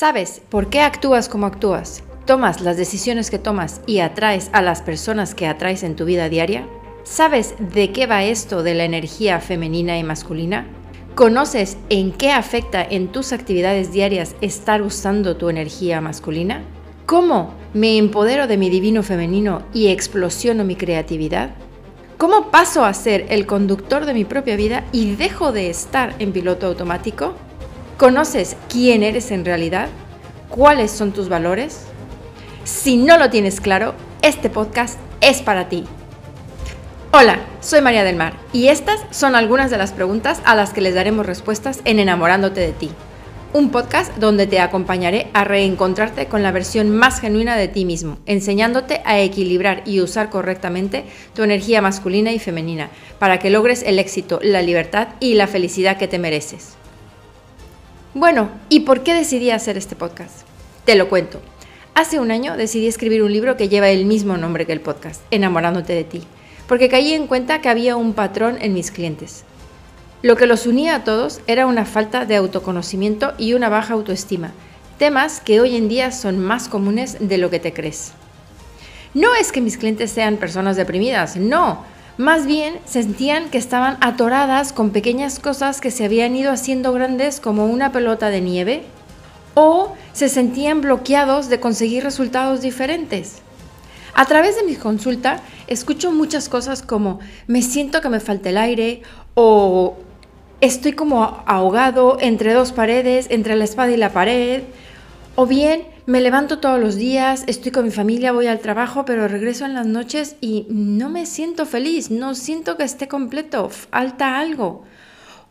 ¿Sabes por qué actúas como actúas? ¿Tomas las decisiones que tomas y atraes a las personas que atraes en tu vida diaria? ¿Sabes de qué va esto de la energía femenina y masculina? ¿Conoces en qué afecta en tus actividades diarias estar usando tu energía masculina? ¿Cómo me empodero de mi divino femenino y explosiono mi creatividad? ¿Cómo paso a ser el conductor de mi propia vida y dejo de estar en piloto automático? ¿Conoces quién eres en realidad? ¿Cuáles son tus valores? Si no lo tienes claro, este podcast es para ti. Hola, soy María del Mar y estas son algunas de las preguntas a las que les daremos respuestas en Enamorándote de ti. Un podcast donde te acompañaré a reencontrarte con la versión más genuina de ti mismo, enseñándote a equilibrar y usar correctamente tu energía masculina y femenina para que logres el éxito, la libertad y la felicidad que te mereces. Bueno, ¿y por qué decidí hacer este podcast? Te lo cuento. Hace un año decidí escribir un libro que lleva el mismo nombre que el podcast, Enamorándote de ti, porque caí en cuenta que había un patrón en mis clientes. Lo que los unía a todos era una falta de autoconocimiento y una baja autoestima, temas que hoy en día son más comunes de lo que te crees. No es que mis clientes sean personas deprimidas, no, más bien sentían que estaban atoradas con pequeñas cosas que se habían ido haciendo grandes como una pelota de nieve o se sentían bloqueados de conseguir resultados diferentes. A través de mi consulta escucho muchas cosas como me siento que me falta el aire o estoy como ahogado entre dos paredes, entre la espada y la pared, o bien me levanto todos los días, estoy con mi familia, voy al trabajo, pero regreso en las noches y no me siento feliz, no siento que esté completo, falta algo.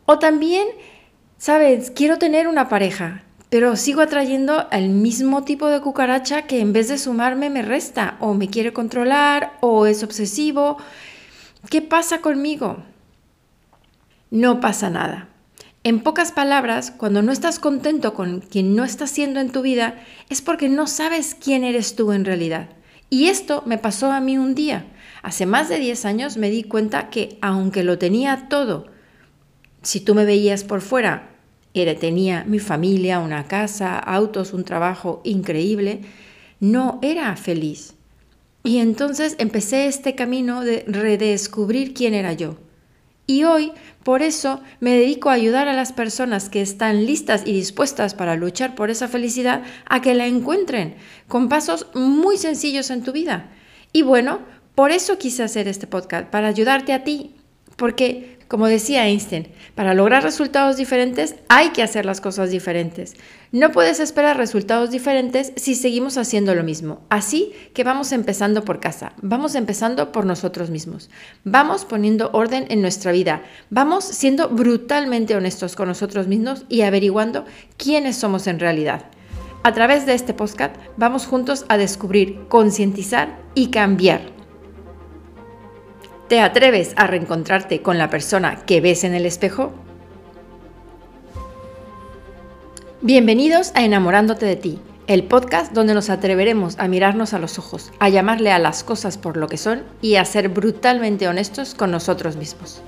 O también, sabes, quiero tener una pareja, pero sigo atrayendo al mismo tipo de cucaracha que en vez de sumarme me resta, o me quiere controlar, o es obsesivo. ¿Qué pasa conmigo? No pasa nada. En pocas palabras, cuando no estás contento con quien no está siendo en tu vida, es porque no sabes quién eres tú en realidad. Y esto me pasó a mí un día. Hace más de 10 años me di cuenta que aunque lo tenía todo, si tú me veías por fuera, era, tenía mi familia, una casa, autos, un trabajo increíble, no era feliz. Y entonces empecé este camino de redescubrir quién era yo. Y hoy, por eso, me dedico a ayudar a las personas que están listas y dispuestas para luchar por esa felicidad a que la encuentren, con pasos muy sencillos en tu vida. Y bueno, por eso quise hacer este podcast, para ayudarte a ti, porque como decía Einstein, para lograr resultados diferentes hay que hacer las cosas diferentes. No puedes esperar resultados diferentes si seguimos haciendo lo mismo. Así que vamos empezando por casa, vamos empezando por nosotros mismos. Vamos poniendo orden en nuestra vida, vamos siendo brutalmente honestos con nosotros mismos y averiguando quiénes somos en realidad. A través de este podcast vamos juntos a descubrir, concientizar y cambiar ¿Te atreves a reencontrarte con la persona que ves en el espejo? Bienvenidos a Enamorándote de ti, el podcast donde nos atreveremos a mirarnos a los ojos, a llamarle a las cosas por lo que son y a ser brutalmente honestos con nosotros mismos.